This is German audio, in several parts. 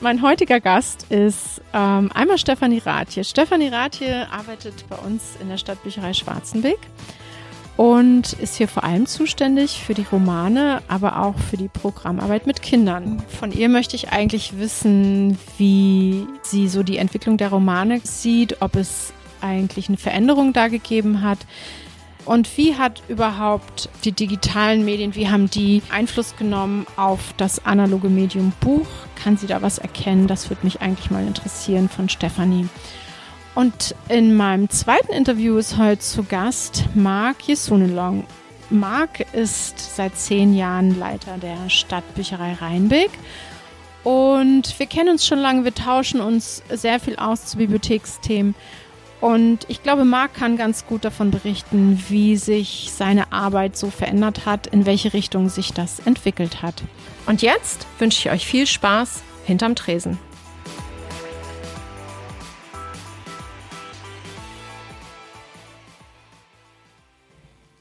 Mein heutiger Gast ist ähm, einmal Stefanie Rathje. Stefanie Rathje arbeitet bei uns in der Stadtbücherei Schwarzenbeck und ist hier vor allem zuständig für die Romane, aber auch für die Programmarbeit mit Kindern. Von ihr möchte ich eigentlich wissen, wie sie so die Entwicklung der Romane sieht, ob es eigentlich eine Veränderung da gegeben hat, und wie hat überhaupt die digitalen Medien, wie haben die Einfluss genommen auf das analoge Medium Buch? Kann sie da was erkennen? Das würde mich eigentlich mal interessieren von Stefanie. Und in meinem zweiten Interview ist heute zu Gast Marc Jesunelong. Marc ist seit zehn Jahren Leiter der Stadtbücherei Rheinbeck. Und wir kennen uns schon lange, wir tauschen uns sehr viel aus zu Bibliotheksthemen. Und ich glaube, Marc kann ganz gut davon berichten, wie sich seine Arbeit so verändert hat, in welche Richtung sich das entwickelt hat. Und jetzt wünsche ich euch viel Spaß hinterm Tresen.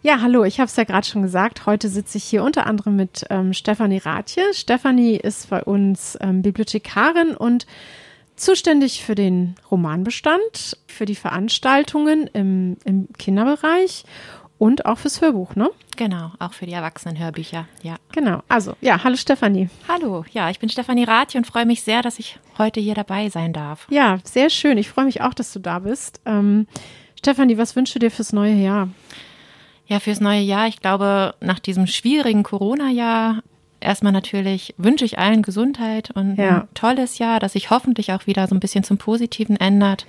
Ja, hallo, ich habe es ja gerade schon gesagt. Heute sitze ich hier unter anderem mit ähm, Stefanie Rathje. Stefanie ist bei uns ähm, Bibliothekarin und zuständig für den Romanbestand, für die Veranstaltungen im, im Kinderbereich und auch fürs Hörbuch, ne? Genau, auch für die Erwachsenenhörbücher, ja. Genau. Also, ja, hallo Stefanie. Hallo, ja, ich bin Stefanie Rathi und freue mich sehr, dass ich heute hier dabei sein darf. Ja, sehr schön. Ich freue mich auch, dass du da bist. Ähm, Stefanie, was wünschst du dir fürs neue Jahr? Ja, fürs neue Jahr, ich glaube, nach diesem schwierigen Corona-Jahr erstmal natürlich wünsche ich allen Gesundheit und ja. ein tolles Jahr, das sich hoffentlich auch wieder so ein bisschen zum Positiven ändert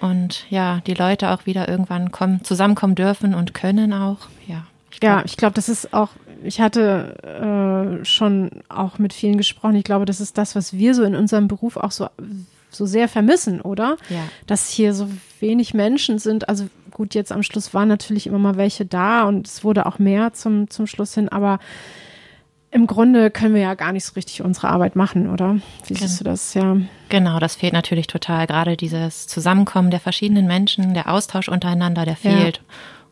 und ja, die Leute auch wieder irgendwann kommen, zusammenkommen dürfen und können auch. Ja, ich glaub, ja, ich glaube, das ist auch, ich hatte äh, schon auch mit vielen gesprochen. Ich glaube, das ist das, was wir so in unserem Beruf auch so, so sehr vermissen, oder? Ja. Dass hier so wenig Menschen sind. Also gut, jetzt am Schluss waren natürlich immer mal welche da und es wurde auch mehr zum, zum Schluss hin, aber im Grunde können wir ja gar nicht so richtig unsere Arbeit machen, oder? Wie siehst du das? Ja. Genau, das fehlt natürlich total. Gerade dieses Zusammenkommen der verschiedenen Menschen, der Austausch untereinander, der fehlt ja.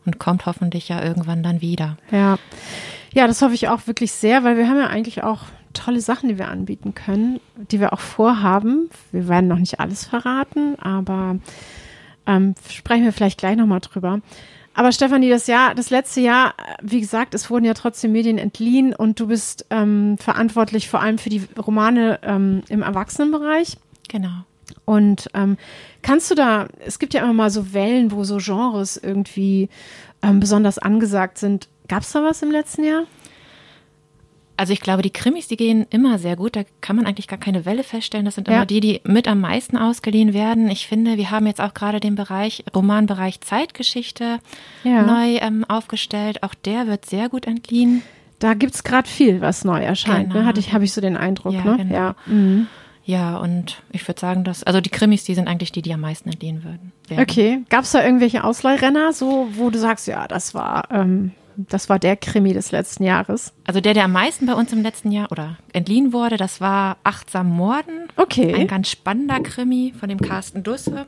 und kommt hoffentlich ja irgendwann dann wieder. Ja. Ja, das hoffe ich auch wirklich sehr, weil wir haben ja eigentlich auch tolle Sachen, die wir anbieten können, die wir auch vorhaben. Wir werden noch nicht alles verraten, aber ähm, sprechen wir vielleicht gleich nochmal drüber. Aber Stefanie, das Jahr, das letzte Jahr, wie gesagt, es wurden ja trotzdem Medien entliehen und du bist ähm, verantwortlich vor allem für die Romane ähm, im Erwachsenenbereich. Genau. Und ähm, kannst du da, es gibt ja immer mal so Wellen, wo so Genres irgendwie ähm, besonders angesagt sind. Gab es da was im letzten Jahr? Also ich glaube, die Krimis, die gehen immer sehr gut. Da kann man eigentlich gar keine Welle feststellen. Das sind immer ja. die, die mit am meisten ausgeliehen werden. Ich finde, wir haben jetzt auch gerade den Bereich, Romanbereich Zeitgeschichte ja. neu ähm, aufgestellt. Auch der wird sehr gut entliehen. Da gibt es gerade viel, was neu erscheint. Ne? Genau. Ne? Hatte ich, habe ich so den Eindruck. Ja, ne? genau. ja. Mhm. Ja, und ich würde sagen, dass, also die Krimis, die sind eigentlich die, die am meisten entliehen würden. Werden. Okay. Gab es da irgendwelche Ausleihrenner, so, wo du sagst, ja, das war ähm, das war der Krimi des letzten Jahres. Also der, der am meisten bei uns im letzten Jahr oder entliehen wurde, das war Achtsam Morden. Okay. Ein ganz spannender Krimi von dem Carsten Dusse.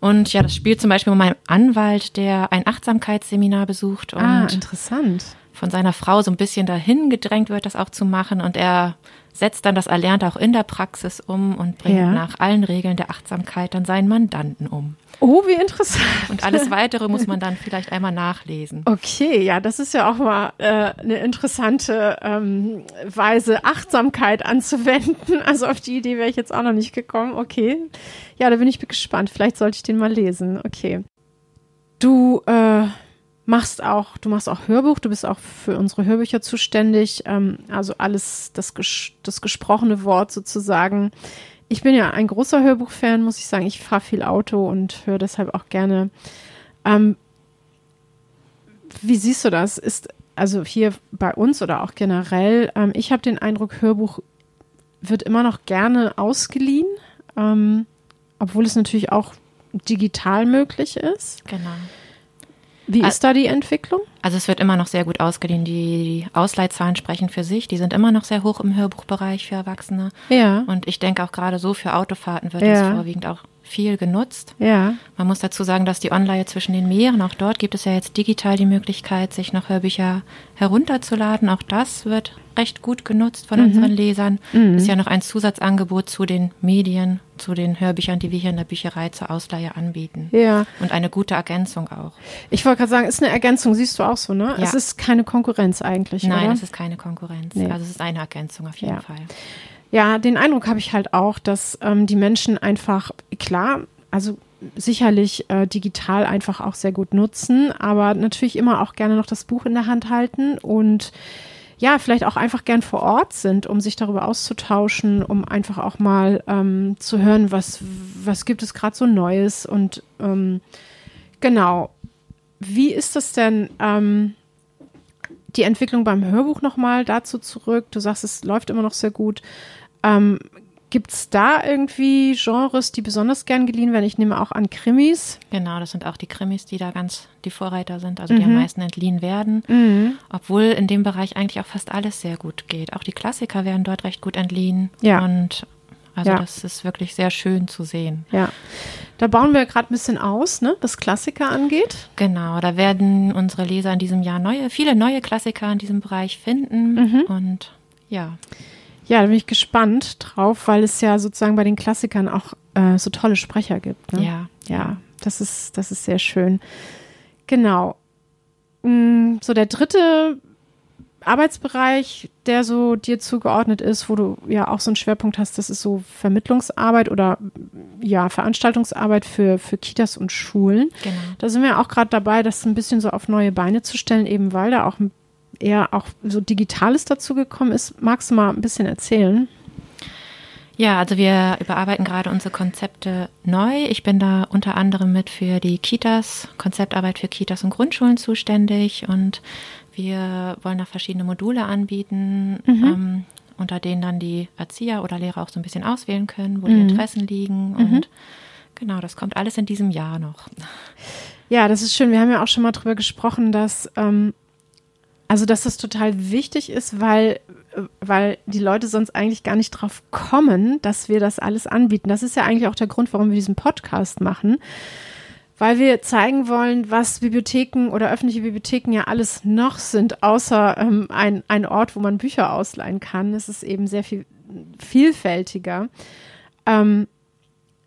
Und ja, das spielt zum Beispiel mit meinem Anwalt, der ein Achtsamkeitsseminar besucht und ah, interessant. von seiner Frau so ein bisschen dahin gedrängt wird, das auch zu machen. Und er setzt dann das Erlernte auch in der Praxis um und bringt ja. nach allen Regeln der Achtsamkeit dann seinen Mandanten um. Oh, wie interessant. Und alles weitere muss man dann vielleicht einmal nachlesen. Okay, ja, das ist ja auch mal äh, eine interessante ähm, Weise, Achtsamkeit anzuwenden. Also auf die Idee wäre ich jetzt auch noch nicht gekommen. Okay. Ja, da bin ich gespannt. Vielleicht sollte ich den mal lesen. Okay. Du äh, machst auch, du machst auch Hörbuch, du bist auch für unsere Hörbücher zuständig, ähm, also alles das, ges das gesprochene Wort sozusagen. Ich bin ja ein großer Hörbuchfan, muss ich sagen. Ich fahre viel Auto und höre deshalb auch gerne. Ähm, wie siehst du das? Ist also hier bei uns oder auch generell, ähm, ich habe den Eindruck, Hörbuch wird immer noch gerne ausgeliehen. ähm, obwohl es natürlich auch digital möglich ist. Genau. Wie ist da die Entwicklung? Also es wird immer noch sehr gut ausgeliehen. Die Ausleihzahlen sprechen für sich. Die sind immer noch sehr hoch im Hörbuchbereich für Erwachsene. Ja. Und ich denke auch gerade so für Autofahrten wird es vorwiegend auch viel genutzt. Ja. Man muss dazu sagen, dass die Online zwischen den Meeren, auch dort gibt es ja jetzt digital die Möglichkeit, sich noch Hörbücher herunterzuladen. Auch das wird recht gut genutzt von mhm. unseren Lesern. Mhm. Ist ja noch ein Zusatzangebot zu den Medien, zu den Hörbüchern, die wir hier in der Bücherei zur Ausleihe anbieten. Ja. Und eine gute Ergänzung auch. Ich wollte gerade sagen, ist eine Ergänzung, siehst du auch so, ne? Ja. Es ist keine Konkurrenz eigentlich. Nein, oder? es ist keine Konkurrenz. Nee. Also es ist eine Ergänzung auf jeden ja. Fall. Ja, den Eindruck habe ich halt auch, dass ähm, die Menschen einfach, klar, also sicherlich äh, digital einfach auch sehr gut nutzen, aber natürlich immer auch gerne noch das Buch in der Hand halten und ja, vielleicht auch einfach gern vor Ort sind, um sich darüber auszutauschen, um einfach auch mal ähm, zu hören, was, was gibt es gerade so Neues und ähm, genau. Wie ist das denn? Ähm, die Entwicklung beim Hörbuch nochmal dazu zurück. Du sagst, es läuft immer noch sehr gut. Ähm, Gibt es da irgendwie Genres, die besonders gern geliehen werden? Ich nehme auch an Krimis. Genau, das sind auch die Krimis, die da ganz die Vorreiter sind, also die mhm. am meisten entliehen werden. Mhm. Obwohl in dem Bereich eigentlich auch fast alles sehr gut geht. Auch die Klassiker werden dort recht gut entliehen. Ja. Und also Ja. das ist wirklich sehr schön zu sehen. Ja. Da bauen wir gerade ein bisschen aus, ne, was Klassiker angeht. Genau, da werden unsere Leser in diesem Jahr neue, viele neue Klassiker in diesem Bereich finden. Mhm. Und ja, Ja, da bin ich gespannt drauf, weil es ja sozusagen bei den Klassikern auch äh, so tolle Sprecher gibt. Ne? ja, Ja, das ist, das ist sehr schön. Genau. Mm, So der dritte Arbeitsbereich, der so dir zugeordnet ist, wo du ja auch so einen Schwerpunkt hast, das ist so Vermittlungsarbeit oder ja, Veranstaltungsarbeit für, für Kitas und Schulen. genau. Da sind wir auch gerade dabei, das ein bisschen so auf neue Beine zu stellen, eben weil da auch eher auch so Digitales dazugekommen ist. Magst du mal ein bisschen erzählen? Ja, also wir überarbeiten gerade unsere Konzepte neu. Ich bin da unter anderem mit für die Kitas, Konzeptarbeit für Kitas und Grundschulen zuständig und wir wollen da verschiedene Module anbieten, Mhm. ähm, unter denen dann die Erzieher oder Lehrer auch so ein bisschen auswählen können, wo die Mhm. Interessen liegen und genau, das kommt alles in diesem Jahr noch. Ja, das ist schön. Wir haben ja auch schon mal drüber gesprochen, dass ähm, also dass das total wichtig ist, weil weil die Leute sonst eigentlich gar nicht drauf kommen, dass wir das alles anbieten. Das ist ja eigentlich auch der Grund, warum wir diesen Podcast machen, weil wir zeigen wollen, was Bibliotheken oder öffentliche Bibliotheken ja alles noch sind, außer ähm, ein, ein Ort, wo man Bücher ausleihen kann. Es ist eben sehr viel vielfältiger. Ähm,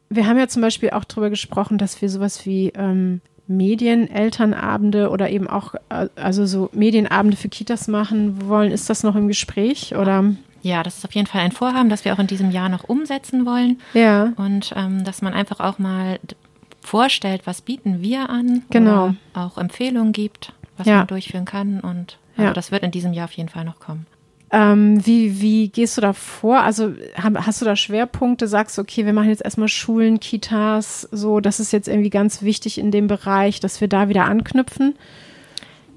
wir haben ja zum Beispiel auch darüber gesprochen, dass wir sowas wie ähm, Medienelternabende oder eben auch äh, also so Medienabende für Kitas machen wollen. Ist das noch im Gespräch oder? Ja, das ist auf jeden Fall ein Vorhaben, das wir auch in diesem Jahr noch umsetzen wollen Ja, und ähm, dass man einfach auch mal vorstellt, was bieten wir an, Genau. auch Empfehlungen gibt, was Ja. man durchführen kann und Ja. also das wird in diesem Jahr auf jeden Fall noch kommen. Ähm, wie, wie gehst du da vor? Also hast du da Schwerpunkte? Sagst du, okay, wir machen jetzt erstmal Schulen, Kitas, so, das ist jetzt irgendwie ganz wichtig in dem Bereich, dass wir da wieder anknüpfen?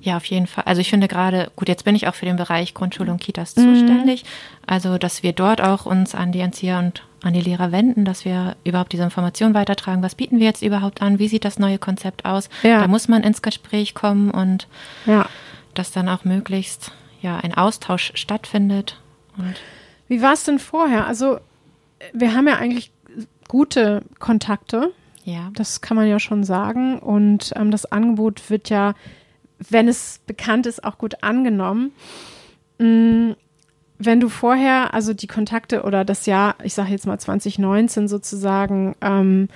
Ja, auf jeden Fall. Also ich finde gerade, gut, jetzt bin ich auch für den Bereich Grundschule und Kitas Mhm. zuständig. Also, dass wir dort auch uns an die Erzieher und an die Lehrer wenden, dass wir überhaupt diese Information weitertragen. Was bieten wir jetzt überhaupt an? Wie sieht das neue Konzept aus? Ja. Da muss man ins Gespräch kommen und Ja. dass dann auch möglichst ja ein Austausch stattfindet. Wie war es denn vorher? Also, wir haben ja eigentlich gute Kontakte ja, Das kann man ja schon sagen. Und ähm, das Angebot wird ja, wenn es bekannt ist, auch gut angenommen. Mm, wenn du vorher, also die Kontakte oder das Jahr, ich sage jetzt mal 2019 sozusagen, ähm,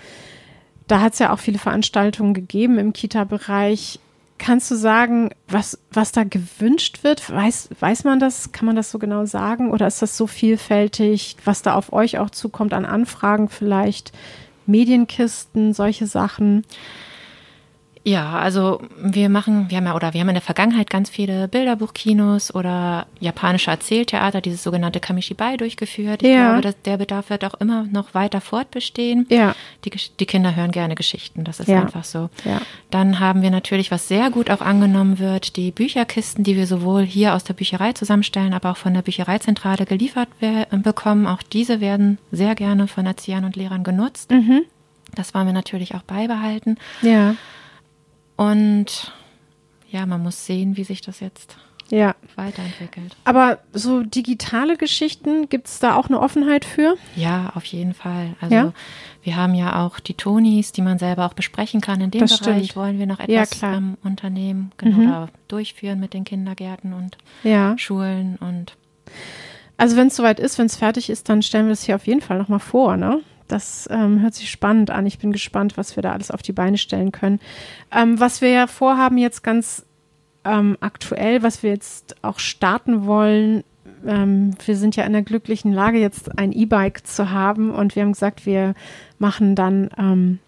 da hat es ja auch viele Veranstaltungen gegeben im Kita-Bereich. Kannst du sagen, was, was da gewünscht wird? Weiß, weiß man das? Kann man das so genau sagen? Oder ist das so vielfältig, was da auf euch auch zukommt an Anfragen vielleicht? Medienkisten, solche Sachen. Ja, also wir machen, wir haben ja oder wir haben in der Vergangenheit ganz viele Bilderbuchkinos oder japanische Erzähltheater, dieses sogenannte Kamishibai durchgeführt. Ich ja. glaube, dass der Bedarf wird auch immer noch weiter fortbestehen. Ja. Die, die Kinder hören gerne Geschichten, das ist ja. einfach so. Ja. Dann haben wir natürlich, was sehr gut auch angenommen wird, die Bücherkisten, die wir sowohl hier aus der Bücherei zusammenstellen, aber auch von der Büchereizentrale geliefert bekommen. Auch diese werden sehr gerne von Erziehern und Lehrern genutzt. Mhm. Das wollen wir natürlich auch beibehalten. Ja. Und ja, man muss sehen, wie sich das jetzt ja. weiterentwickelt. Aber so digitale Geschichten, gibt es da auch eine Offenheit für? Ja, auf jeden Fall. Also ja? wir haben ja auch die Tonis, die man selber auch besprechen kann. In dem das Bereich stimmt. wollen wir noch etwas ja, ähm, unternehmen, genau, mhm. durchführen mit den Kindergärten und ja. Schulen und also wenn es soweit ist, wenn es fertig ist, dann stellen wir es hier auf jeden Fall nochmal vor, ne? Das ähm, hört sich spannend an. Ich bin gespannt, was wir da alles auf die Beine stellen können. Ähm, was wir ja vorhaben jetzt ganz ähm, aktuell, was wir jetzt auch starten wollen, ähm, wir sind ja in der glücklichen Lage, jetzt ein E-Bike zu haben und wir haben gesagt, wir machen dann ähm,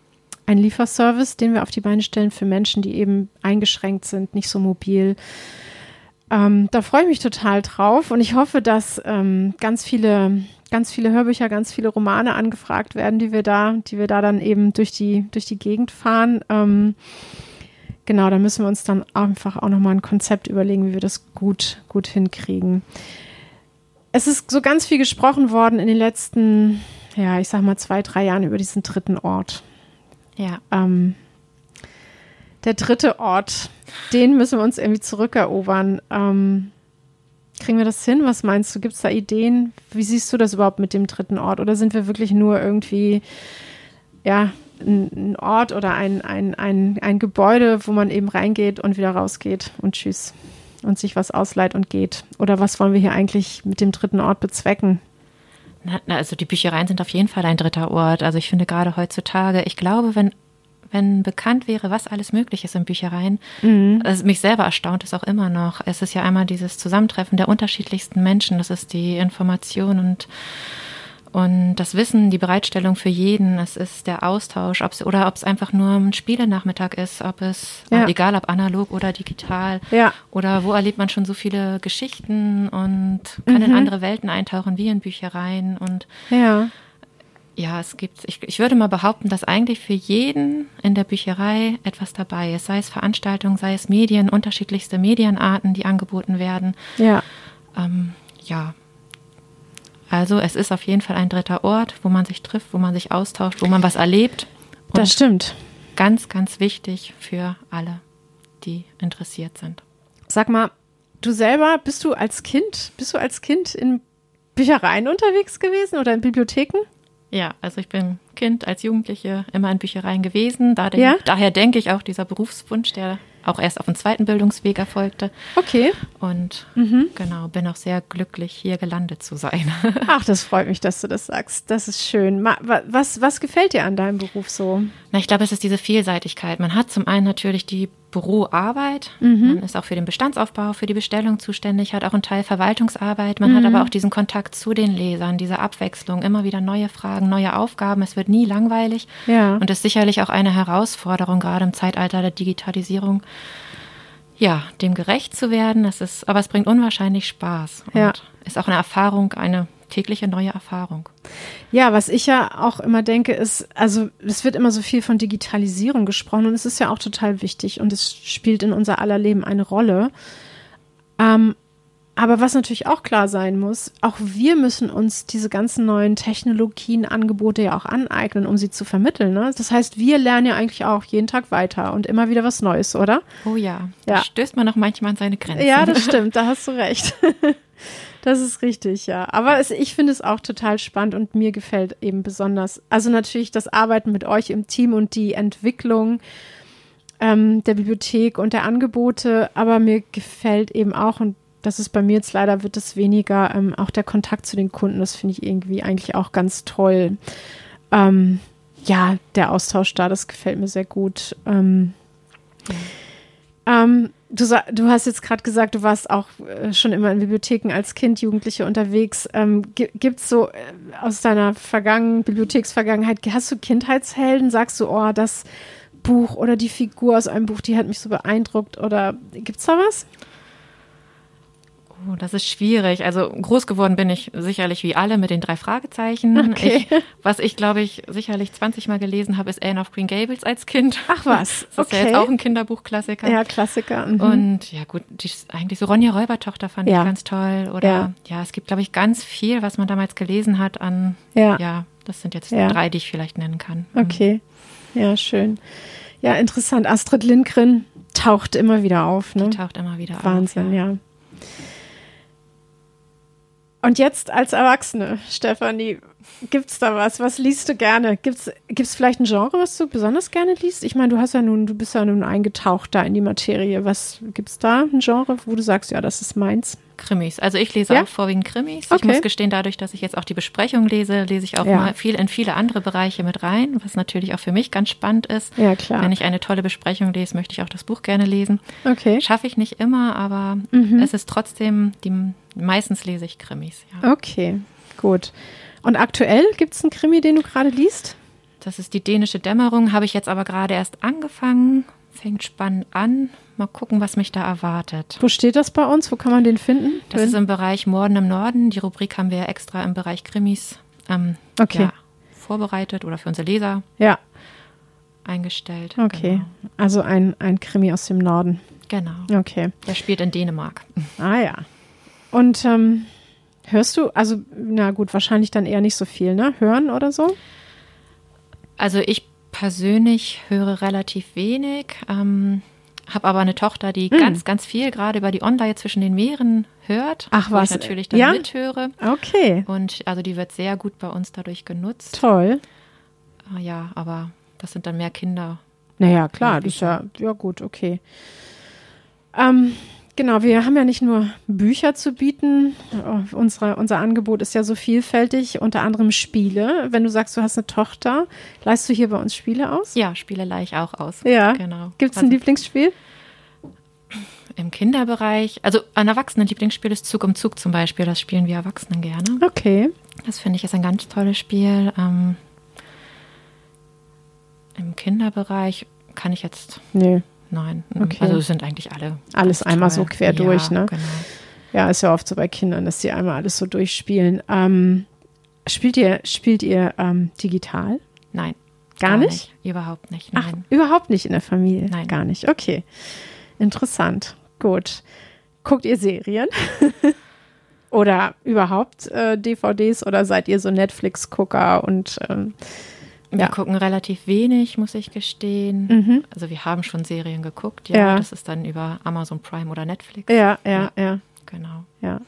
einen Lieferservice, den wir auf die Beine stellen für Menschen, die eben eingeschränkt sind, nicht so mobil. Ähm, da freue ich mich total drauf und ich hoffe, dass ähm, ganz viele ganz viele Hörbücher, ganz viele Romane angefragt werden, die wir da, die wir da dann eben durch die, durch die Gegend fahren. Ähm, genau, da müssen wir uns dann einfach auch nochmal ein Konzept überlegen, wie wir das gut, gut hinkriegen. Es ist so ganz viel gesprochen worden in den letzten, ja, ich sag mal zwei, drei Jahren über diesen dritten Ort. Ja. Ähm, der dritte Ort, den müssen wir uns irgendwie zurückerobern. Ähm, Kriegen wir das hin? Was meinst du? Gibt es da Ideen? Wie siehst du das überhaupt mit dem dritten Ort? Oder sind wir wirklich nur irgendwie, ja, ein, Ort oder ein, ein, ein, ein Gebäude, wo man eben reingeht und wieder rausgeht und tschüss und sich was ausleiht und geht? Oder was wollen wir hier eigentlich mit dem dritten Ort bezwecken? Also die Büchereien sind auf jeden Fall ein dritter Ort. Also ich finde gerade heutzutage, ich glaube, wenn wenn bekannt wäre, was alles möglich ist in Büchereien. Mhm. Also mich selber erstaunt es auch immer noch. Es ist ja einmal dieses Zusammentreffen der unterschiedlichsten Menschen, das ist die Information und und das Wissen, die Bereitstellung für jeden, es ist der Austausch, ob's, oder ob es einfach nur ein Spielenachmittag ist, ob es, ja. egal ob analog oder digital, ja. oder wo erlebt man schon so viele Geschichten und kann mhm. in andere Welten eintauchen, wie in Büchereien und ja ja, es gibt, ich, ich würde mal behaupten, dass eigentlich für jeden in der Bücherei etwas dabei ist, sei es Veranstaltungen, sei es Medien, unterschiedlichste Medienarten, die angeboten werden. Ja. Ähm, ja. Also es ist auf jeden Fall ein dritter Ort, wo man sich trifft, wo man sich austauscht, wo man was erlebt. Und das stimmt. Ganz, ganz wichtig für alle, die interessiert sind. Sag mal, du selber, bist du als Kind, bist du als Kind in Büchereien unterwegs gewesen oder in Bibliotheken? Ja, also ich bin Kind als Jugendliche immer in Büchereien gewesen. Da ja? Daher denke ich auch dieser Berufswunsch, der auch erst auf dem zweiten Bildungsweg erfolgte. Okay. Und mhm. genau, bin auch sehr glücklich, hier gelandet zu sein. Ach, das freut mich, dass du das sagst. Das ist schön. Was, was gefällt dir an deinem Beruf so? Na, ich glaube, es ist diese Vielseitigkeit. Man hat zum einen natürlich die Büroarbeit. Mhm. Man ist auch für den Bestandsaufbau, für die Bestellung zuständig, hat auch einen Teil Verwaltungsarbeit. Man mhm. hat aber auch diesen Kontakt zu den Lesern, diese Abwechslung, immer wieder neue Fragen, neue Aufgaben. Es wird nie langweilig. Ja. Und das ist sicherlich auch eine Herausforderung, gerade im Zeitalter der Digitalisierung. Ja, dem gerecht zu werden, das ist, aber es bringt unwahrscheinlich Spaß und ja. ist auch eine Erfahrung, eine tägliche neue Erfahrung. Ja, was ich ja auch immer denke, ist, also es wird immer so viel von Digitalisierung gesprochen und es ist ja auch total wichtig und es spielt in unser aller Leben eine Rolle. Ähm, aber was natürlich auch klar sein muss, auch wir müssen uns diese ganzen neuen Technologien, Angebote ja auch aneignen, um sie zu vermitteln. Ne? Das heißt, wir lernen ja eigentlich auch jeden Tag weiter und immer wieder was Neues, oder? Oh ja, ja. da stößt man auch manchmal an seine Grenzen. Ja, das stimmt, da hast du recht. Das ist richtig, ja. Aber es, ich finde es auch total spannend und mir gefällt eben besonders, also natürlich das Arbeiten mit euch im Team und die Entwicklung ähm, der Bibliothek und der Angebote, aber mir gefällt eben auch, und das ist bei mir jetzt leider, wird es weniger, ähm, auch der Kontakt zu den Kunden, das finde ich irgendwie eigentlich auch ganz toll. Ähm, ja, der Austausch da, das gefällt mir sehr gut. Ähm. Ähm, Du, du hast jetzt gerade gesagt, du warst auch äh, schon immer in Bibliotheken als Kind, Jugendliche unterwegs. Ähm, Gibt es so äh, aus deiner Vergangen Bibliotheksvergangenheit, hast du Kindheitshelden? Sagst du, oh, das Buch oder die Figur aus einem Buch, die hat mich so beeindruckt? Oder gibt es da was? Oh, das ist schwierig. Also groß geworden bin ich sicherlich wie alle mit den drei Fragezeichen. Okay. Ich, was ich, glaube ich, sicherlich 20 Mal gelesen habe, ist Anne of Green Gables als Kind. Ach was. Das ist ja jetzt auch ein Kinderbuchklassiker. Ja, Klassiker. Mhm. Und ja gut, die, eigentlich so Ronja Räubertochter fand ja. ich ganz toll. Oder ja, ja es gibt, glaube ich, ganz viel, was man damals gelesen hat an, ja, ja das sind jetzt drei, die ich vielleicht nennen kann. Mhm. Okay. Ja, schön. Ja, interessant. Astrid Lindgren taucht immer wieder auf. Ne? Die taucht immer wieder Wahnsinn, auf. Wahnsinn, ja. Und jetzt als Erwachsene, Stefanie, gibt's da was? Was liest du gerne? Gibt's gibt's vielleicht ein Genre, was du besonders gerne liest? Ich meine, du hast ja nun, du bist ja nun eingetaucht da in die Materie. Was gibt's da ein Genre, wo du sagst, ja, das ist meins? Krimis. Also ich lese ja? auch vorwiegend Krimis. Okay. Ich muss gestehen, dadurch, dass ich jetzt auch die Besprechung lese, lese ich auch ja. mal viel in viele andere Bereiche mit rein, was natürlich auch für mich ganz spannend ist. Ja, klar. Wenn ich eine tolle Besprechung lese, möchte ich auch das Buch gerne lesen. Okay. Schaffe ich nicht immer, aber mhm. es ist trotzdem, die, meistens lese ich Krimis. Ja. Okay, gut. Und aktuell gibt es einen Krimi, den du gerade liest? Das ist die dänische Dämmerung, habe ich jetzt aber gerade erst angefangen. Fängt spannend an. Mal gucken, was mich da erwartet. Wo steht das bei uns? Wo kann man den finden? Das ist im Bereich Morden im Norden. Die Rubrik haben wir extra im Bereich Krimis ähm, okay. ja, vorbereitet oder für unsere Leser ja. eingestellt. Okay, genau. also ein, ein Krimi aus dem Norden. Genau. Okay. Der spielt in Dänemark. Ah ja. Und ähm, hörst du, also na gut, wahrscheinlich dann eher nicht so viel, ne? Hören oder so? Also ich persönlich höre relativ wenig. Ähm, habe aber eine Tochter, die hm. ganz, ganz viel gerade über die Online zwischen den Meeren hört. Ach was. ich natürlich dann ja? mithöre. Okay. Und also die wird sehr gut bei uns dadurch genutzt. Toll. Ah, ja, aber das sind dann mehr Kinder. Naja, klar, das ist ja, ja gut, okay. Ähm, Genau, wir haben ja nicht nur Bücher zu bieten. Oh, unsere, unser Angebot ist ja so vielfältig, unter anderem Spiele. Wenn du sagst, du hast eine Tochter, leihst du hier bei uns Spiele aus? Ja, Spiele leihe ich auch aus. Ja, genau. Gibt es ein also, Lieblingsspiel? Im Kinderbereich, also ein Erwachsenen-Lieblingsspiel ist Zug um Zug zum Beispiel. Das spielen wir Erwachsenen gerne. Okay. Das finde ich ist ein ganz tolles Spiel. Ähm, Im Kinderbereich kann ich jetzt. Nee. Nein, okay. also es sind eigentlich alle. Alles einmal so quer durch, ne? Genau. Ja, ist ja oft so bei Kindern, dass sie einmal alles so durchspielen. Ähm, spielt ihr, spielt ihr ähm, digital? Nein. Gar, gar nicht? nicht? Überhaupt nicht. Nein. Ach, überhaupt nicht in der Familie? Nein. Gar nicht. Okay. Interessant. Gut. Guckt ihr Serien? oder überhaupt äh, DVDs oder seid ihr so Netflix-Gucker und ähm, wir ja. gucken relativ wenig, muss ich gestehen. Mhm. Also wir haben schon Serien geguckt, ja. ja. Das ist dann über Amazon Prime oder Netflix. Ja, ja, ja. ja. Genau. Ja.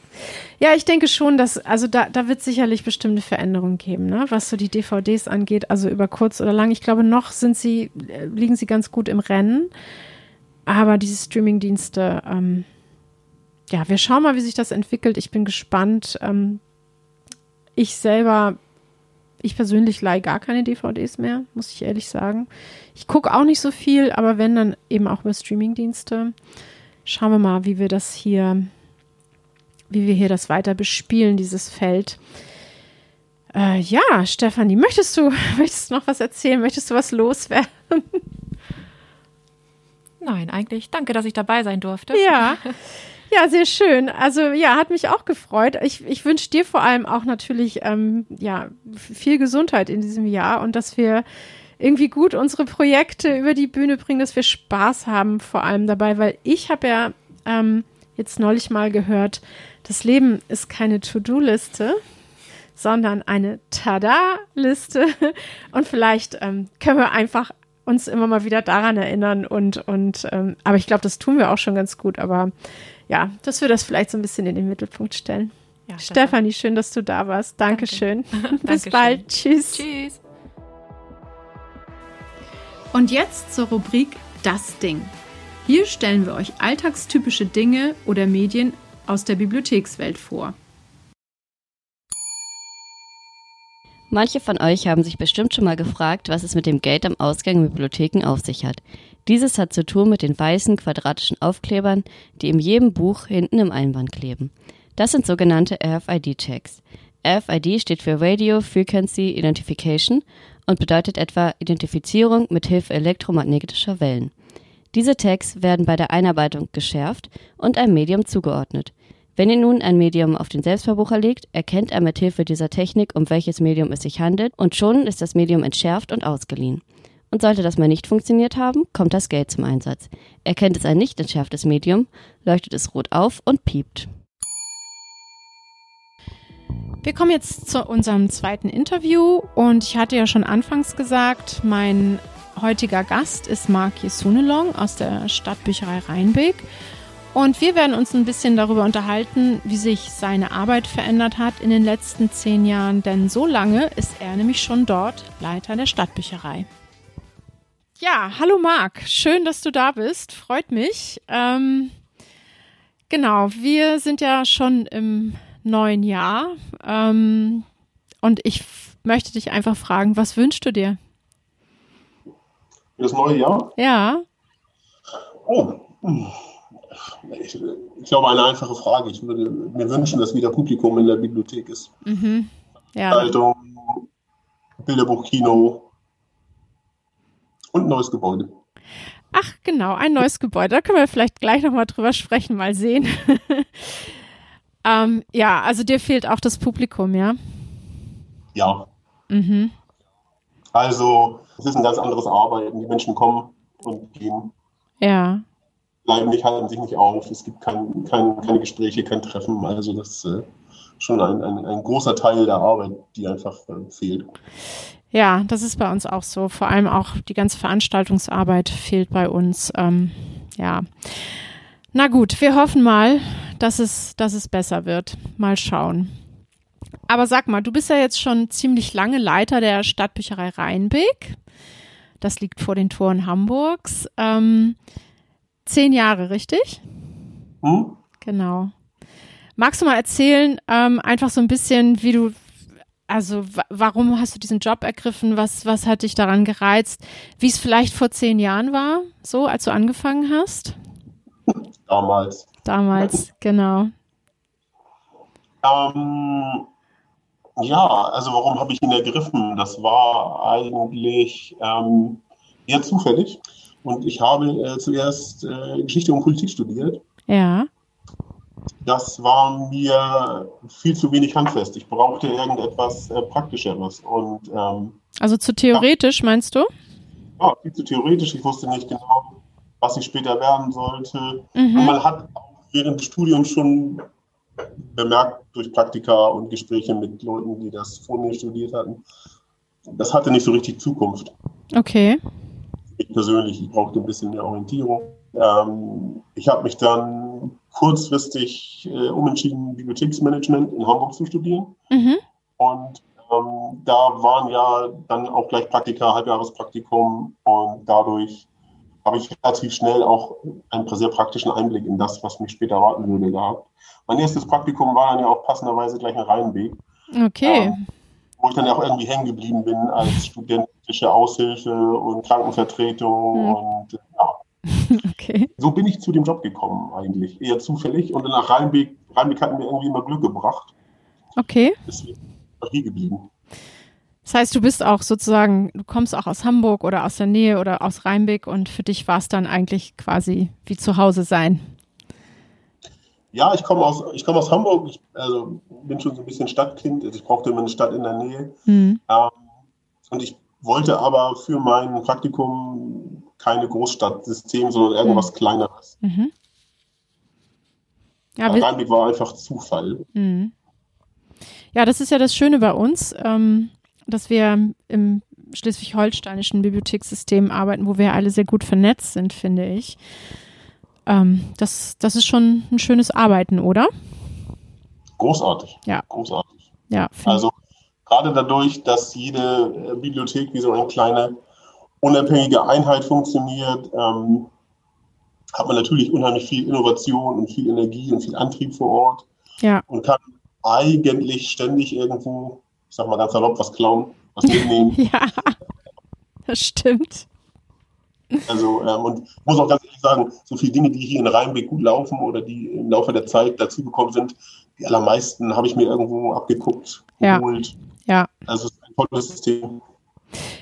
Ja, ich denke schon, dass, also da, da wird sicherlich bestimmte Veränderungen geben, ne? was so die DVDs angeht, also über kurz oder lang. Ich glaube, noch sind sie, äh, liegen sie ganz gut im Rennen. Aber diese Streamingdienste, ähm, ja, wir schauen mal, wie sich das entwickelt. Ich bin gespannt. Ähm, ich selber ich persönlich leihe gar keine DVDs mehr, muss ich ehrlich sagen. Ich gucke auch nicht so viel, aber wenn, dann eben auch über Streamingdienste. Schauen wir mal, wie wir das hier, wie wir hier das weiter bespielen, dieses Feld. Äh, ja, Stefanie, möchtest du, möchtest du noch was erzählen? Möchtest du was loswerden? Nein, eigentlich. Danke, dass ich dabei sein durfte. Ja. Ja, sehr schön. Also ja, hat mich auch gefreut. Ich, ich wünsche dir vor allem auch natürlich ähm, ja, viel Gesundheit in diesem Jahr und dass wir irgendwie gut unsere Projekte über die Bühne bringen, dass wir Spaß haben vor allem dabei, weil ich habe ja ähm, jetzt neulich mal gehört, das Leben ist keine To-Do-Liste, sondern eine Tada-Liste. Und vielleicht ähm, können wir einfach uns immer mal wieder daran erinnern und, und ähm, aber ich glaube, das tun wir auch schon ganz gut, aber ja, dass wir das vielleicht so ein bisschen in den Mittelpunkt stellen. Ja, Stefanie, schön, dass du da warst. Dankeschön. Danke. Bis bald. Tschüss. Tschüss. Und jetzt zur Rubrik Das Ding. Hier stellen wir euch alltagstypische Dinge oder Medien aus der Bibliothekswelt vor. Manche von euch haben sich bestimmt schon mal gefragt, was es mit dem Geld am Ausgang in Bibliotheken auf sich hat. Dieses hat zu tun mit den weißen quadratischen Aufklebern, die in jedem Buch hinten im Einband kleben. Das sind sogenannte RFID-Tags. RFID steht für Radio Frequency Identification und bedeutet etwa Identifizierung mit Hilfe elektromagnetischer Wellen. Diese Tags werden bei der Einarbeitung geschärft und einem Medium zugeordnet. Wenn ihr nun ein Medium auf den Selbstverbucher legt, erkennt er mit Hilfe dieser Technik, um welches Medium es sich handelt, und schon ist das Medium entschärft und ausgeliehen. Und sollte das mal nicht funktioniert haben, kommt das Geld zum Einsatz. Erkennt es ein nicht entschärftes Medium, leuchtet es rot auf und piept. Wir kommen jetzt zu unserem zweiten Interview und ich hatte ja schon anfangs gesagt, mein heutiger Gast ist Mark Yesunelong aus der Stadtbücherei Rheinbeck. Und wir werden uns ein bisschen darüber unterhalten, wie sich seine Arbeit verändert hat in den letzten zehn Jahren, denn so lange ist er nämlich schon dort Leiter der Stadtbücherei. Ja, hallo Marc, schön, dass du da bist, freut mich. Ähm, genau, wir sind ja schon im neuen Jahr ähm, und ich möchte dich einfach fragen, was wünschst du dir? Das neue Jahr? Ja. Oh, ich, ich, glaube, eine einfache Frage. Ich würde mir wünschen, dass wieder Publikum in der Bibliothek ist. Mhm. Ja. Haltung, Bilderbuch, Kino und ein neues Gebäude. Ach, genau, ein neues Gebäude. Da können wir vielleicht gleich nochmal drüber sprechen, mal sehen. ähm, ja, also dir fehlt auch das Publikum, ja? Ja. Mhm. Also, es ist ein ganz anderes Arbeiten. Die Menschen kommen und gehen. Ja bleiben nicht, halten sich nicht auf, es gibt kein, kein, keine Gespräche, kein Treffen. Also das ist äh, schon ein, ein, ein, großer Teil der Arbeit, die einfach äh, fehlt. Ja, das ist bei uns auch so. Vor allem auch die ganze Veranstaltungsarbeit fehlt bei uns. Ähm, ja. Na gut, wir hoffen mal, dass es, dass es besser wird. Mal schauen. Aber sag mal, du bist ja jetzt schon ziemlich lange Leiter der Stadtbücherei Rheinbeck. Das liegt vor den Toren Hamburgs. Ähm, Zehn Jahre, richtig? Hm? Genau. Magst du mal erzählen, ähm, einfach so ein bisschen, wie du, also warum hast du diesen Job ergriffen? Was, was hat dich daran gereizt? Wie es vielleicht vor zehn Jahren war, so als du angefangen hast? Damals. Damals, genau. Ähm, ja, also warum habe ich ihn ergriffen? Das war eigentlich ähm, eher zufällig. Und ich habe äh, zuerst äh, Geschichte und Politik studiert. Ja. Das war mir viel zu wenig handfest. Ich brauchte irgendetwas äh, Praktischeres. Und, ähm, also zu theoretisch, ja, meinst du? Ja, viel zu theoretisch. Ich wusste nicht genau, was ich später werden sollte. Mhm. Und man hat auch während des Studiums schon bemerkt durch Praktika und Gespräche mit Leuten, die das vor mir studiert hatten, das hatte nicht so richtig Zukunft. Okay ich persönlich, ich brauchte ein bisschen mehr Orientierung. Ähm, ich habe mich dann kurzfristig äh, umentschieden, Bibliotheksmanagement in Hamburg zu studieren. Mhm. Und ähm, da waren ja dann auch gleich Praktika, Halbjahrespraktikum und dadurch habe ich relativ schnell auch einen sehr praktischen Einblick in das, was mich später erwarten würde, gehabt. Mein erstes Praktikum war dann ja auch passenderweise gleich ein Rheinweg. Okay. Ähm, wo ich dann ja auch irgendwie hängen geblieben bin als studentische Aushilfe und Krankenvertretung mhm. und ja. Okay. So bin ich zu dem Job gekommen eigentlich, eher zufällig und nach Rheinbeck, Rheinbeck hat mir irgendwie immer Glück gebracht. Okay. Deswegen bin ich hier geblieben. Das heißt, du bist auch sozusagen, du kommst auch aus Hamburg oder aus der Nähe oder aus Rheinbeck und für dich war es dann eigentlich quasi wie zu Hause sein. Ja, ich komme aus, ich komme aus Hamburg. Ich also bin schon so ein bisschen Stadtkind. Also ich brauchte immer eine Stadt in der Nähe. Mhm. Ähm, und ich wollte aber für mein Praktikum keine Großstadtsystem, sondern irgendwas mhm. Kleineres. Mhm. Ja, Rheinbeck war einfach Zufall. Mhm. Ja, das ist ja das Schöne bei uns, ähm, dass wir im schleswig-holsteinischen Bibliothekssystem arbeiten, wo wir alle sehr gut vernetzt sind, finde ich ähm, das, das ist schon ein schönes Arbeiten, oder? Großartig. Ja. Großartig. Ja. Also gerade dadurch, dass jede äh, Bibliothek wie so eine kleine unabhängige Einheit funktioniert, ähm, hat man natürlich unheimlich viel Innovation und viel Energie und viel Antrieb vor Ort. Ja. Und kann eigentlich ständig irgendwo, ich sag mal ganz salopp, was klauen, was mitnehmen. ja, das stimmt. Also, ähm, und ich muss auch ganz ehrlich sagen, so viele Dinge, die hier in Rheinbeck gut laufen oder die im Laufe der Zeit dazugekommen sind, die allermeisten habe ich mir irgendwo abgeguckt, geholt. Ja. ja. Also es ist ein tolles System.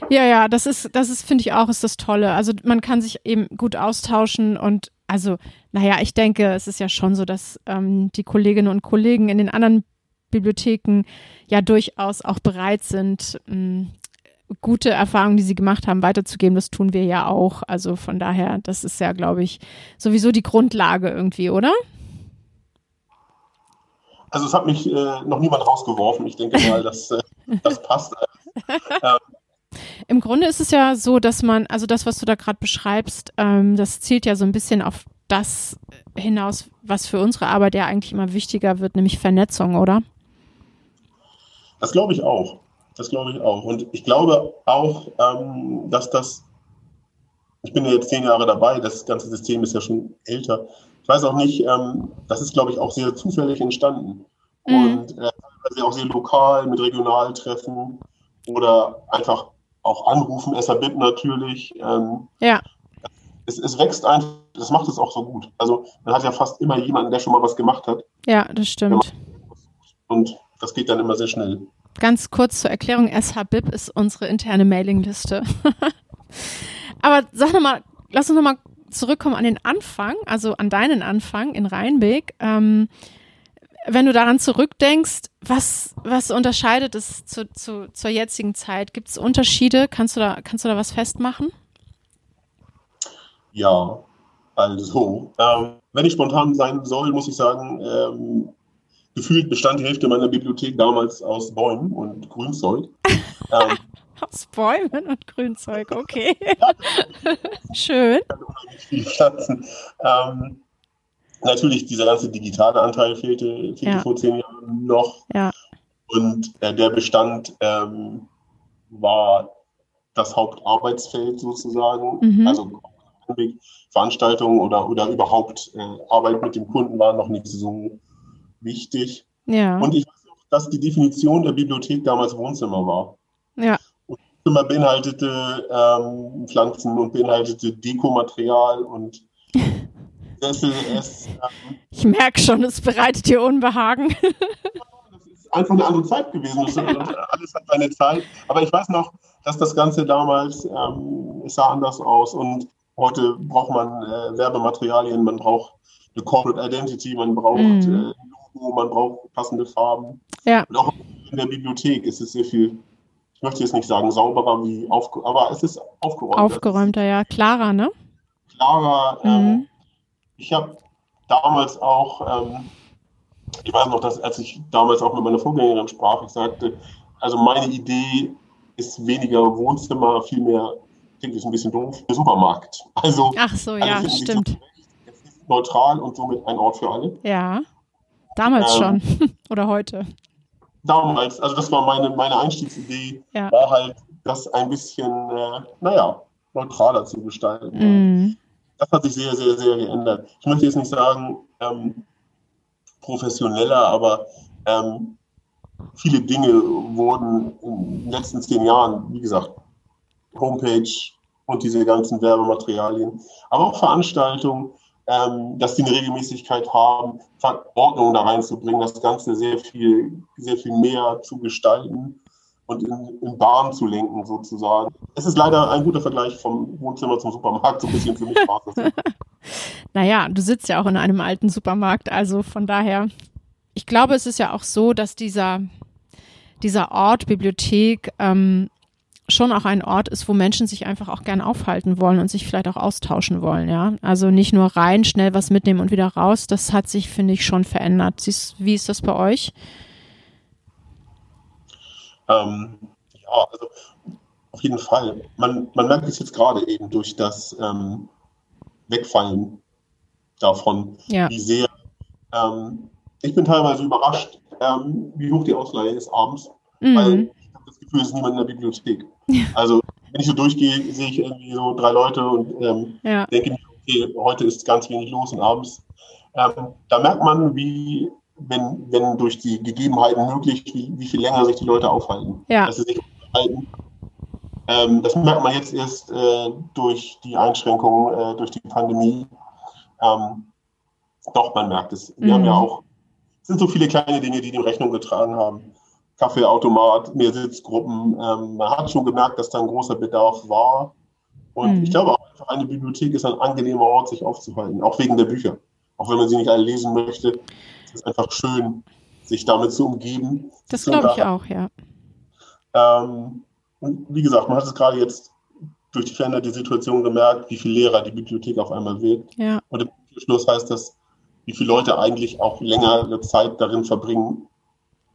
Ja, ja, das ist, das ist, finde ich auch, ist das Tolle. Also man kann sich eben gut austauschen und also, naja, ich denke, es ist ja schon so, dass ähm, die Kolleginnen und Kollegen in den anderen Bibliotheken ja durchaus auch bereit sind, mh, mm, gute Erfahrungen, die sie gemacht haben, weiterzugeben. Das tun wir ja auch. Also von daher, das ist ja, glaube ich, sowieso die Grundlage irgendwie, oder? Also es hat mich äh, noch niemand rausgeworfen. Ich denke mal, dass äh, das passt. ähm, Im Grunde ist es ja so, dass man, also das, was du da gerade beschreibst, ähm, das zielt ja so ein bisschen auf das hinaus, was für unsere Arbeit ja eigentlich immer wichtiger wird, nämlich Vernetzung, oder? Das glaube ich auch. Das glaube ich auch. Und ich glaube auch, ähm, dass das, ich bin ja jetzt zehn Jahre dabei, das ganze System ist ja schon älter. Ich weiß auch nicht, ähm, das ist, glaube ich, auch sehr zufällig entstanden. Mhm. Und äh, auch sehr lokal mit Regionaltreffen oder einfach auch anrufen, SABIP natürlich. Ähm, ja. Es, es, wächst einfach, das macht es auch so gut. Also man hat ja fast immer jemanden, der schon mal was gemacht hat. Ja, das stimmt. Und das geht dann immer sehr schnell. Ganz kurz zur Erklärung, SHBIP ist unsere interne Mailingliste. Aber sag nochmal, lass uns nochmal zurückkommen an den Anfang, also an deinen Anfang in Rheinbeck. Ähm, wenn du daran zurückdenkst, was, was unterscheidet es zu, zu, zur jetzigen Zeit? Gibt es Unterschiede? Kannst du, da, kannst du da was festmachen? Ja, also, ähm, wenn ich spontan sein soll, muss ich sagen, ähm, gefühlt bestand die Hälfte meiner Bibliothek damals aus Bäumen und Grünzeug. ähm, aus Bäumen und Grünzeug, okay. Schön. Pflanzen. Ähm, natürlich, dieser ganze digitale Anteil fehlte, fehlte ja. vor zehn Jahren noch. Ja. Und äh, der Bestand ähm, war das Hauptarbeitsfeld sozusagen. Mhm. Also Veranstaltungen oder, oder überhaupt äh, Arbeit mit dem Kunden waren noch nicht so wichtig. Ja. Und ich weiß auch, dass die Definition der Bibliothek damals Wohnzimmer war. Ja. Und Wohnzimmer beinhaltete ähm, Pflanzen und beinhaltete Dekomaterial und Sessel, es. Ähm, ich merke schon, es bereitet dir Unbehagen. das ist einfach eine andere Zeit gewesen. Das, alles hat seine Zeit. Aber ich weiß noch, dass das Ganze damals ähm, sah anders aus und heute braucht man äh, Werbematerialien, man braucht eine Corporate Identity, man braucht mm. äh, Logo, man braucht passende Farben. Ja. Und auch in der Bibliothek ist es sehr viel, ich möchte jetzt nicht sagen sauberer wie aufgeräumt, aber es ist aufgeräumter. Aufgeräumter, ja, klarer, ne? Klarer. Ähm, mhm. Ich habe damals auch, ähm, ich weiß noch, dass als ich damals auch mit meiner Vorgängerin sprach, ich sagte, also meine Idee ist weniger Wohnzimmer, vielmehr, klingt jetzt ein bisschen doof, der Supermarkt. Also, Ach so, ja, also stimmt. neutral und somit ein Ort für alle. Ja. Damals ähm, schon. Oder heute. Damals, also das war meine, meine Einstiegsidee, ja. war halt, das ein bisschen, äh, naja, neutraler zu gestalten. Mm. Das hat sich sehr, sehr, sehr geändert. Ich möchte jetzt nicht sagen, ähm, professioneller, aber ähm, viele Dinge wurden in den letzten zehn Jahren, wie gesagt, Homepage und diese ganzen Werbematerialien, aber auch Veranstaltungen, ähm, dass die eine Regelmäßigkeit haben, Ordnung da reinzubringen, das Ganze sehr viel, sehr viel mehr zu gestalten und in, in Bahn zu lenken sozusagen. Es ist leider ein guter Vergleich vom Wohnzimmer zum Supermarkt, so ein bisschen für mich war naja, du sitzt ja auch in einem alten Supermarkt, also von daher, ich glaube, es ist ja auch so, dass dieser, dieser Ort, Bibliothek, ähm, schon auch ein Ort ist, wo Menschen sich einfach auch gern aufhalten wollen und sich vielleicht auch austauschen wollen, ja. Also nicht nur rein, schnell was mitnehmen und wieder raus. Das hat sich, finde ich, schon verändert. Wie ist das bei euch? Ähm, ja, also auf jeden Fall. Man, man merkt es jetzt gerade eben durch das ähm, Wegfallen davon, ja. wie sehr. Ähm, ich bin teilweise überrascht, ähm, wie hoch die Ausleihe ist abends, mhm. weil Gefühl, es ist niemand in der Bibliothek. Ja. Also, wenn ich so durchgehe, sehe ich irgendwie so drei Leute und ähm, ja. denke mir, okay, heute ist ganz wenig los und abends. Ähm, da merkt man, wie, wenn, wenn durch die Gegebenheiten möglich, wie, wie viel länger sich die Leute aufhalten. Ja. Dass sie sich aufhalten. Ähm, das merkt man jetzt erst äh, durch die Einschränkungen, äh, durch die Pandemie. Ähm, doch, man merkt es. Wir mhm. haben ja auch sind so viele kleine Dinge, die dem Rechnung getragen haben. Kaffeeautomat, mehr Sitzgruppen. Ähm, man hat schon gemerkt, dass da ein großer Bedarf war. Und mhm. ich glaube auch eine Bibliothek ist ein angenehmer Ort, sich aufzuhalten, auch wegen der Bücher. Auch wenn man sie nicht alle lesen möchte, ist es einfach schön, sich damit zu umgeben. Das glaube ich auch, ja. Ähm, und wie gesagt, man hat es gerade jetzt durch die veränderte Situation gemerkt, wie viel Lehrer die Bibliothek auf einmal wird. Ja. Und im Schluss heißt das, wie viele Leute eigentlich auch längere Zeit darin verbringen,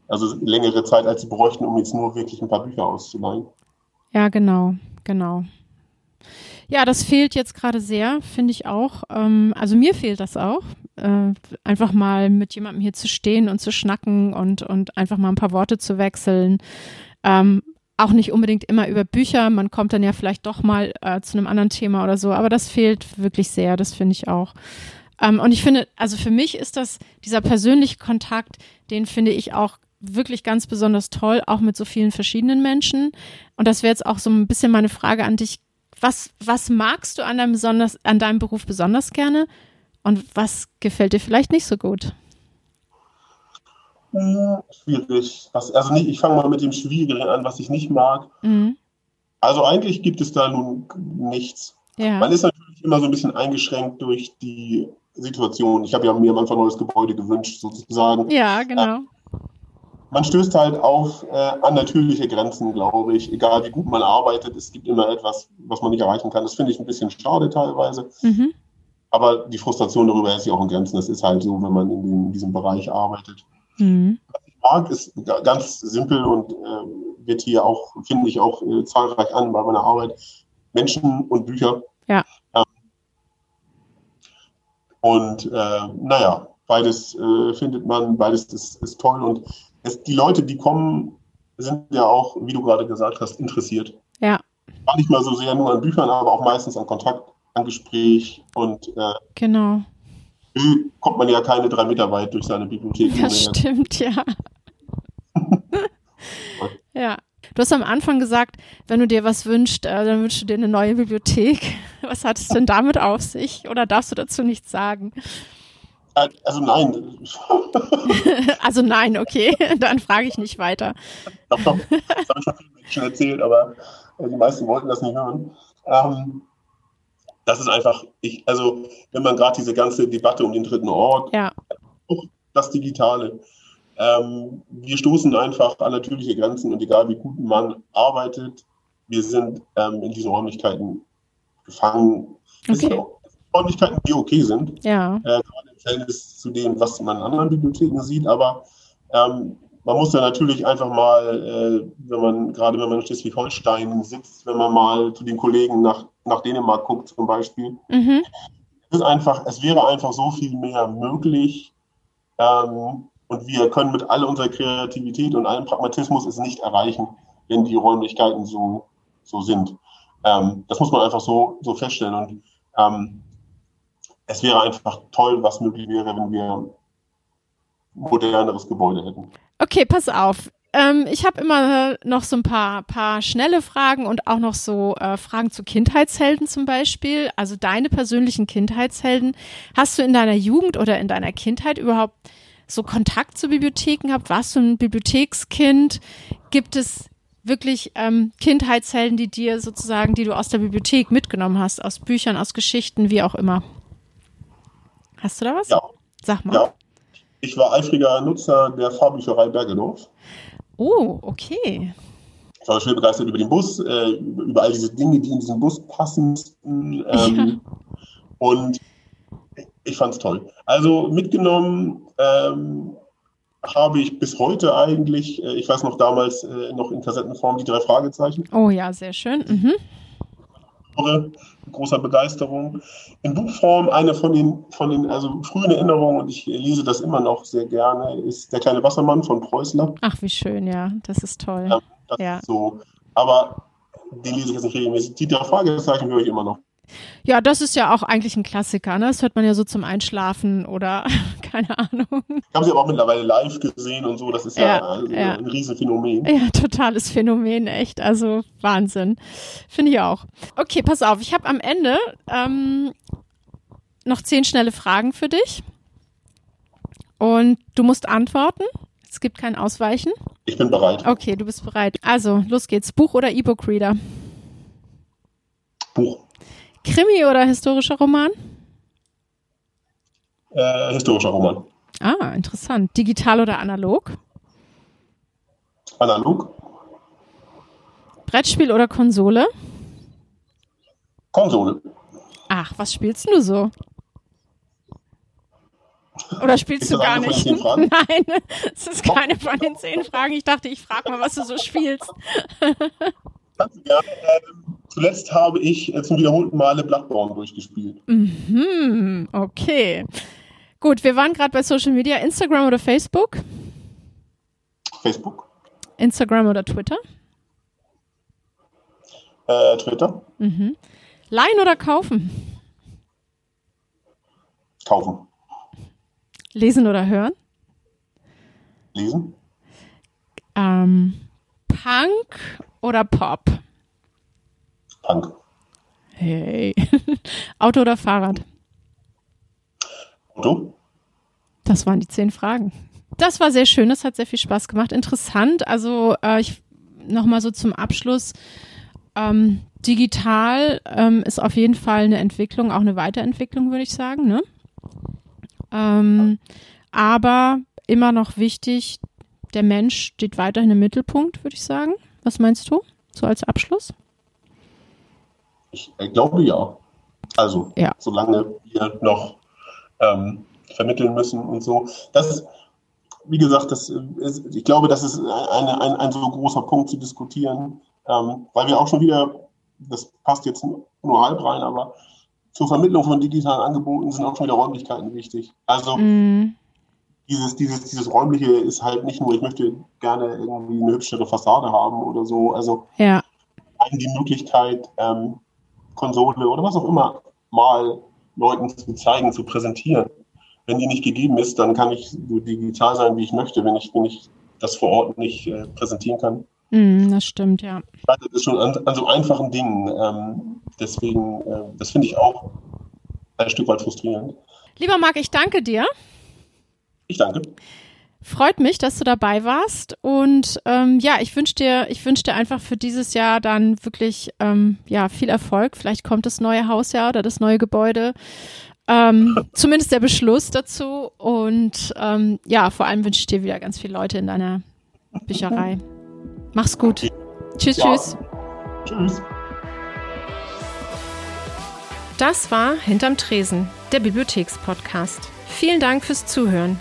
also längere Zeit, als sie bräuchten, um jetzt nur wirklich ein paar Bücher auszuleihen. Ja, genau, genau. Ja, das fehlt jetzt gerade sehr, finde ich auch. Ähm, also mir fehlt das auch. Äh, einfach mal mit jemandem hier zu stehen und zu schnacken und, und einfach mal ein paar Worte zu wechseln. Ähm, auch nicht unbedingt immer über Bücher. Man kommt dann ja vielleicht doch mal äh, zu einem anderen Thema oder so. Aber das fehlt wirklich sehr. Das finde ich auch. Ähm, und ich finde, also für mich ist das dieser persönliche Kontakt, den finde ich auch wirklich ganz besonders toll, auch mit so vielen verschiedenen Menschen. Und das wäre jetzt auch so ein bisschen meine Frage an dich. Was, was magst du an deinem, besonders, an deinem Beruf besonders gerne und was gefällt dir vielleicht nicht so gut? Schwierig. Was, also nicht, ich fange mal mit dem Schwierigen an, was ich nicht mag. Mhm. Also eigentlich gibt es da nun nichts. Ja. Man ist natürlich immer so ein bisschen eingeschränkt durch die Situation. Ich habe ja mir am Anfang ein neues Gebäude gewünscht, sozusagen. Ja, genau. Man stößt halt auf äh, an natürliche Grenzen, glaube ich. Egal wie gut man arbeitet, es gibt immer etwas, was man nicht erreichen kann. Das finde ich ein bisschen schade teilweise. Mhm. Aber die Frustration darüber ist ja auch in Grenzen. Das ist halt so, wenn man in, den, in diesem Bereich arbeitet. Mhm. Was ich mag, ist ganz simpel und äh, wird hier auch, finde ich, auch äh, zahlreich an bei meiner Arbeit. Menschen und Bücher. Ja. Ähm, und äh, naja, beides äh, findet man, beides ist, ist toll. Und es, die Leute, die kommen, sind ja auch, wie du gerade gesagt hast, interessiert. Ja. Gar nicht mal so sehr nur an Büchern, aber auch meistens an Kontakt, an Gespräch und äh, genau. kommt man ja keine drei Meter weit durch seine Bibliothek. Das stimmt, ja. ja. Du hast am Anfang gesagt, wenn du dir was wünschst, äh, dann wünschst du dir eine neue Bibliothek. Was hat es denn damit auf sich? Oder darfst du dazu nichts sagen? Also nein. also nein, okay. Dann frage ich nicht weiter. Doch, doch. Das habe ich schon vielen Menschen erzählt, aber äh, die meisten wollten das nicht hören. Ähm, das ist einfach, ich, also wenn man gerade diese ganze Debatte um den dritten Ort, ja. auch das Digitale, ähm, wir stoßen einfach an natürliche Grenzen und egal wie gut man arbeitet, wir sind ähm, in diesen Räumlichkeiten gefangen. Okay. Räumlichkeiten, die okay sind. Ja. Äh, Verhältnis zu dem, was man in anderen Bibliotheken sieht, aber ähm, man muss ja natürlich einfach mal, äh, wenn man, gerade wenn man in Schleswig-Holstein sitzt, wenn man mal zu den Kollegen nach, nach Dänemark guckt zum Beispiel, mhm. es, ist einfach, es wäre einfach so viel mehr möglich, ähm, und wir können mit all unserer Kreativität und allem Pragmatismus es nicht erreichen, wenn die Räumlichkeiten so, so sind. Ähm, das muss man einfach so, so feststellen. Und ähm, es wäre einfach toll, was möglich wäre, wenn wir moderneres Gebäude hätten. Okay, pass auf. Ähm, ich habe immer noch so ein paar, paar schnelle Fragen und auch noch so äh, Fragen zu Kindheitshelden zum Beispiel. Also deine persönlichen Kindheitshelden. Hast du in deiner Jugend oder in deiner Kindheit überhaupt so Kontakt zu Bibliotheken habt? Warst du ein Bibliothekskind? Gibt es wirklich ähm, Kindheitshelden, die dir sozusagen, die du aus der Bibliothek mitgenommen hast, aus Büchern, aus Geschichten, wie auch immer? Hast du da was? Ja. Sag mal. Ja. Ich war eifriger Nutzer der Fahrbücherei Bergedorf. Oh, okay. Ich war schön begeistert über den Bus, äh, über all diese Dinge, die in diesen Bus passen. Ähm, ja. Und ich fand es toll. Also mitgenommen ähm, habe ich bis heute eigentlich, äh, ich weiß noch damals äh, noch in Kassettenform die drei Fragezeichen. Oh ja, sehr schön. Mhm. Großer Begeisterung. In Buchform eine von den, von den also frühen Erinnerungen, und ich lese das immer noch sehr gerne, ist Der kleine Wassermann von Preußler. Ach, wie schön, ja, das ist toll. Ja, das ja. Ist so. Aber den lese ich jetzt nicht regelmäßig. Die Fragezeichen höre ich immer noch. Ja, das ist ja auch eigentlich ein Klassiker, ne? Das hört man ja so zum Einschlafen oder keine Ahnung. Ich habe sie aber auch mittlerweile live gesehen und so, das ist ja, ja, also ja. ein Riesenphänomen. Ja, totales Phänomen, echt. Also Wahnsinn. Finde ich auch. Okay, pass auf, ich habe am Ende ähm, noch zehn schnelle Fragen für dich. Und du musst antworten. Es gibt kein Ausweichen. Ich bin bereit. Okay, du bist bereit. Also, los geht's. Buch oder E-Book-Reader? Buch. Krimi oder historischer Roman? Äh, historischer Roman. Ah, interessant. Digital oder analog? Analog. Brettspiel oder Konsole? Konsole. Ach, was spielst du so? Oder spielst du gar nicht? Nein, es ist keine von den zehn Fragen. Ich dachte, ich frage mal, was du so spielst. Ganz gerne. Ähm, zuletzt habe ich äh, zum wiederholten Male Bloodborne durchgespielt. Mhm, okay. Gut, wir waren gerade bei Social Media. Instagram oder Facebook? Facebook. Instagram oder Twitter? Äh, Twitter. Mhm. Leihen oder kaufen? Kaufen. Lesen oder hören? Lesen. Ähm, Punk oder Pop? Punk. Hey. Auto oder Fahrrad? Auto. Das waren die zehn Fragen. Das war sehr schön, das hat sehr viel Spaß gemacht. Interessant. Also äh, ich nochmal so zum Abschluss. Ähm, digital ähm, ist auf jeden Fall eine Entwicklung, auch eine Weiterentwicklung, würde ich sagen. Ne? Ähm, aber immer noch wichtig, der Mensch steht weiterhin im Mittelpunkt, würde ich sagen. Was meinst du, so als Abschluss? Ich glaube ja. Also, ja. solange wir noch ähm, vermitteln müssen und so. Das ist, wie gesagt, das ist, ich glaube, das ist eine, ein, ein so großer Punkt zu diskutieren, ähm, weil wir auch schon wieder, das passt jetzt nur halb rein, aber zur Vermittlung von digitalen Angeboten sind auch schon wieder Räumlichkeiten wichtig. Also mm. Dieses, dieses, dieses räumliche ist halt nicht nur, ich möchte gerne irgendwie eine hübschere Fassade haben oder so. Also ja. die Möglichkeit, ähm, Konsole oder was auch immer mal Leuten zu zeigen, zu präsentieren. Wenn die nicht gegeben ist, dann kann ich so digital sein, wie ich möchte, wenn ich, wenn ich das vor Ort nicht äh, präsentieren kann. Mm, das stimmt, ja. Das ist schon an, an so einfachen Dingen. Ähm, deswegen, äh, das finde ich auch ein Stück weit frustrierend. Lieber Marc, ich danke dir. Ich danke. Freut mich, dass du dabei warst. Und ähm, ja, ich wünsche dir, ich wünsche dir einfach für dieses Jahr dann wirklich ähm, ja, viel Erfolg. Vielleicht kommt das neue Hausjahr oder das neue Gebäude. Ähm, zumindest der Beschluss dazu. Und ähm, ja, vor allem wünsche ich dir wieder ganz viele Leute in deiner Bücherei. Mach's gut. Okay. Tschüss, ja. tschüss. Tschüss. Das war Hinterm Tresen, der Bibliothekspodcast. Vielen Dank fürs Zuhören.